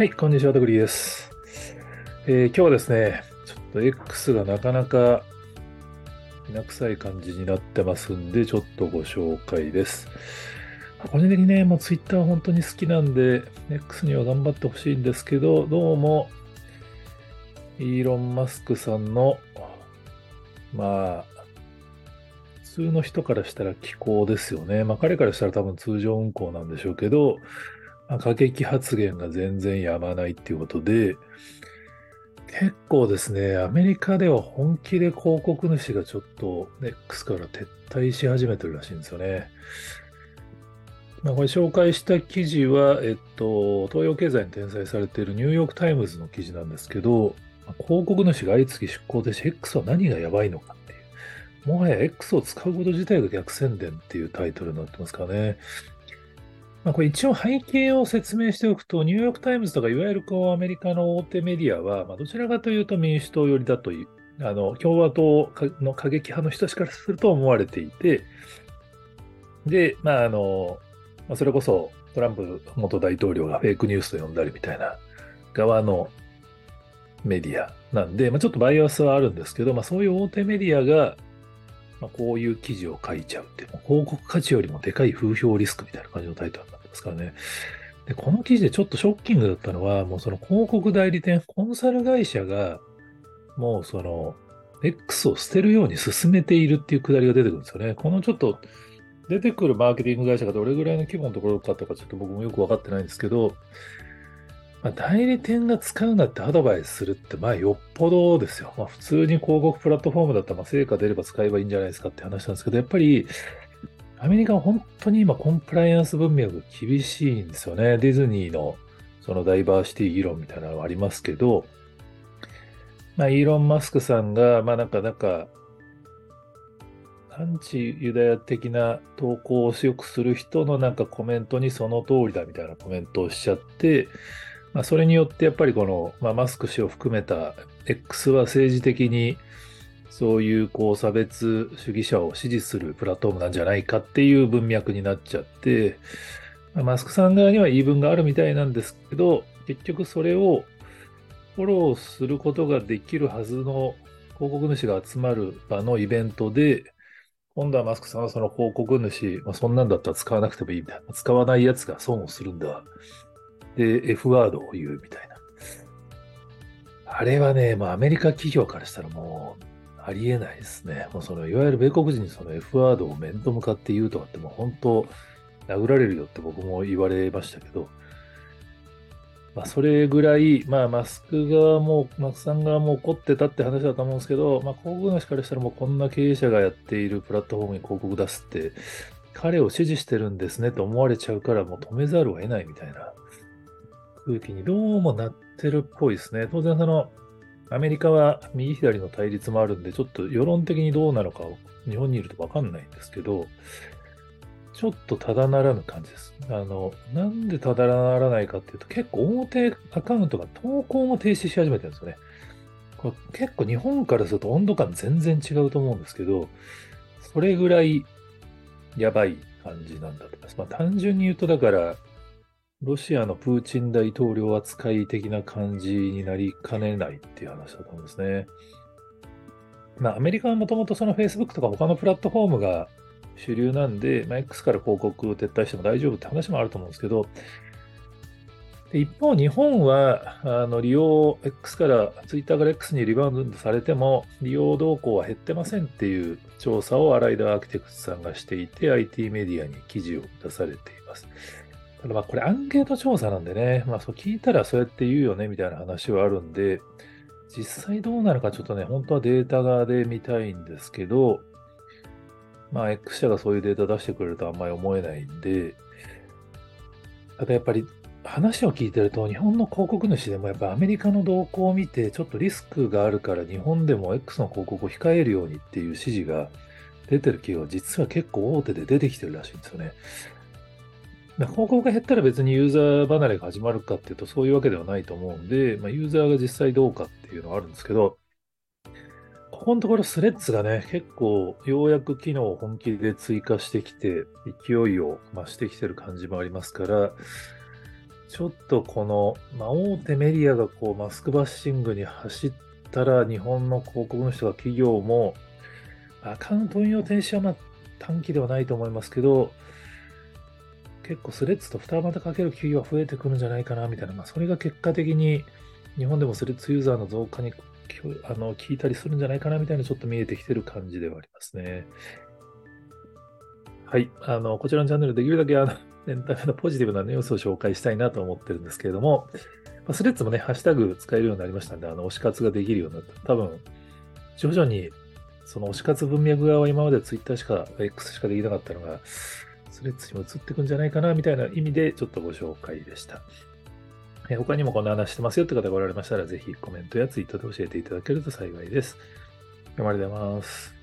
はい、こんにちは、ドグリーです、えー、今日はですね、ちょっと X がなかなかきな臭い感じになってますんで、ちょっとご紹介です。個人的にね、もう Twitter は本当に好きなんで、X には頑張ってほしいんですけど、どうも、イーロン・マスクさんの、まあ、普通の人からしたら気候ですよね。まあ彼からしたら多分通常運行なんでしょうけど、過激発言が全然やまないっていうことで、結構ですね、アメリカでは本気で広告主がちょっと X から撤退し始めてるらしいんですよね。まあ、これ紹介した記事は、えっと、東洋経済に転載されているニューヨークタイムズの記事なんですけど、広告主が相次ぎ出稿停止、X は何がやばいのかっていう。もはや X を使うこと自体が逆宣伝っていうタイトルになってますかね。まあ、これ一応背景を説明しておくと、ニューヨーク・タイムズとかいわゆるこうアメリカの大手メディアは、まあ、どちらかというと民主党寄りだという、あの共和党の過激派の人たちからすると思われていて、で、まああの、まあ、それこそトランプ元大統領がフェイクニュースと呼んだりみたいな側のメディアなんで、まあ、ちょっとバイアスはあるんですけど、まあ、そういう大手メディアが、まあ、こういう記事を書いちゃうっていう、広告価値よりもでかい風評リスクみたいな感じのタイトルになってますからね。で、この記事でちょっとショッキングだったのは、もうその広告代理店、コンサル会社が、もうその、X を捨てるように進めているっていうくだりが出てくるんですよね。このちょっと、出てくるマーケティング会社がどれぐらいの規模のところだったかちょっと僕もよくわかってないんですけど、まあ、代理店が使うなってアドバイスするって、まあよっぽどですよ。まあ普通に広告プラットフォームだったら、まあ成果出れば使えばいいんじゃないですかって話なんですけど、やっぱり、アメリカは本当に今コンプライアンス文脈が厳しいんですよね。ディズニーのそのダイバーシティ議論みたいなのはありますけど、まあイーロン・マスクさんが、まあなんか、なんか、アンチユダヤ的な投稿をよくする人のなんかコメントにその通りだみたいなコメントをしちゃって、まあ、それによってやっぱりこの、まあ、マスク氏を含めた X は政治的にそういうこう差別主義者を支持するプラットフォームなんじゃないかっていう文脈になっちゃって、まあ、マスクさん側には言い分があるみたいなんですけど、結局それをフォローすることができるはずの広告主が集まる場のイベントで、今度はマスクさんはその広告主、まあ、そんなんだったら使わなくてもいいみたいな。使わないやつが損をするんだ。で、F ワードを言うみたいな。あれはね、まあアメリカ企業からしたらもうありえないですね。もうそのいわゆる米国人にその F ワードを面と向かって言うとかってもう本当殴られるよって僕も言われましたけど、まあそれぐらい、まあマスク側も、マスクさん側も怒ってたって話だと思うんですけど、まあ広告主からしたらもうこんな経営者がやっているプラットフォームに広告出すって、彼を支持してるんですねと思われちゃうからもう止めざるを得ないみたいな空気にどうもなってるっぽいですね。当然その、アメリカは右左の対立もあるんで、ちょっと世論的にどうなのかを日本にいるとわかんないんですけど、ちょっとただならぬ感じです。あの、なんでただならないかっていうと、結構大手アカウントが投稿も停止し始めてるんですよね。これ結構日本からすると温度感全然違うと思うんですけど、それぐらいやばい感じなんだと思います。まあ単純に言うと、だから、ロシアのプーチン大統領扱い的な感じになりかねないっていう話だと思うんですね。まあ、アメリカはもともとその Facebook とか他のプラットフォームが主流なんで、まあ、X から広告を撤退しても大丈夫って話もあると思うんですけど、一方、日本はあの利用、X から、Twitter から X にリバウンドされても、利用動向は減ってませんっていう調査をアライダーアーキテクツさんがしていて、IT メディアに記事を出されています。ただまあこれアンケート調査なんでね、まあそう聞いたらそうやって言うよねみたいな話はあるんで、実際どうなるかちょっとね、本当はデータ側で見たいんですけど、まあ X 社がそういうデータ出してくれるとあんまり思えないんで、ただやっぱり話を聞いてると、日本の広告主でもやっぱアメリカの動向を見て、ちょっとリスクがあるから日本でも X の広告を控えるようにっていう指示が出てる企業は実は結構大手で出てきてるらしいんですよね。広告が減ったら別にユーザー離れが始まるかっていうとそういうわけではないと思うんで、まあ、ユーザーが実際どうかっていうのはあるんですけど、ここのところスレッズがね、結構ようやく機能を本気で追加してきて、勢いを増してきてる感じもありますから、ちょっとこの、まあ、大手メディアがこうマスクバッシングに走ったら、日本の広告の人が企業も、アカウント運用停止はまあ短期ではないと思いますけど、結構スレッズと二股かける企業が増えてくるんじゃないかなみたいな、まあ、それが結果的に日本でもスレッズユーザーの増加にあの聞いたりするんじゃないかなみたいなちょっと見えてきてる感じではありますね。はい。あの、こちらのチャンネルできるだけあの、エンタメのポジティブなニュースを紹介したいなと思ってるんですけれども、まスレッズもね、ハッシュタグ使えるようになりましたんで、あの、推し活ができるようになった。多分、徐々に、その推し活文脈側は今までツイッターしか、X しかできなかったのが、スレッズにも移っていくんじゃないかな、みたいな意味でちょっとご紹介でした。え他にもこんな話してますよって方がおられましたら、ぜひコメントやツイートで教えていただけると幸いです。ありがとうございます。